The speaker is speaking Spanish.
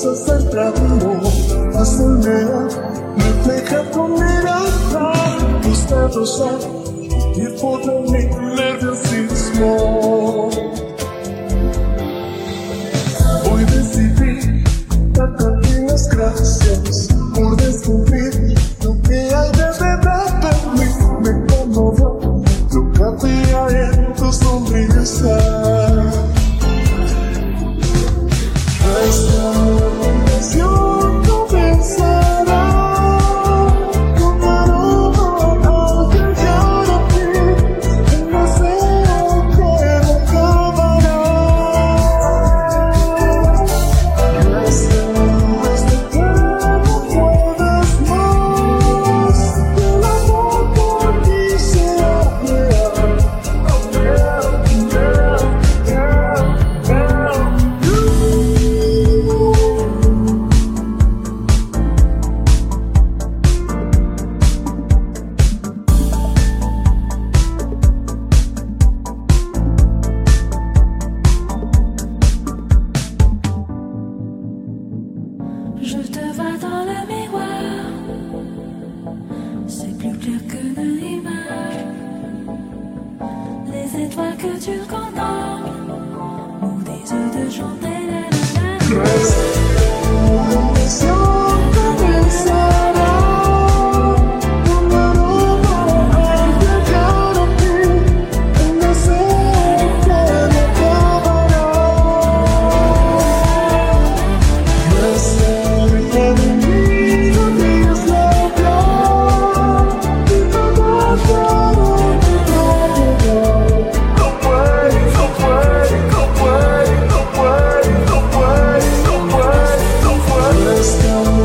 trazas del camino, azulera, refleja tu mirada, tus dedos al tiempo de mi nerviosismo. Ceux de jour, still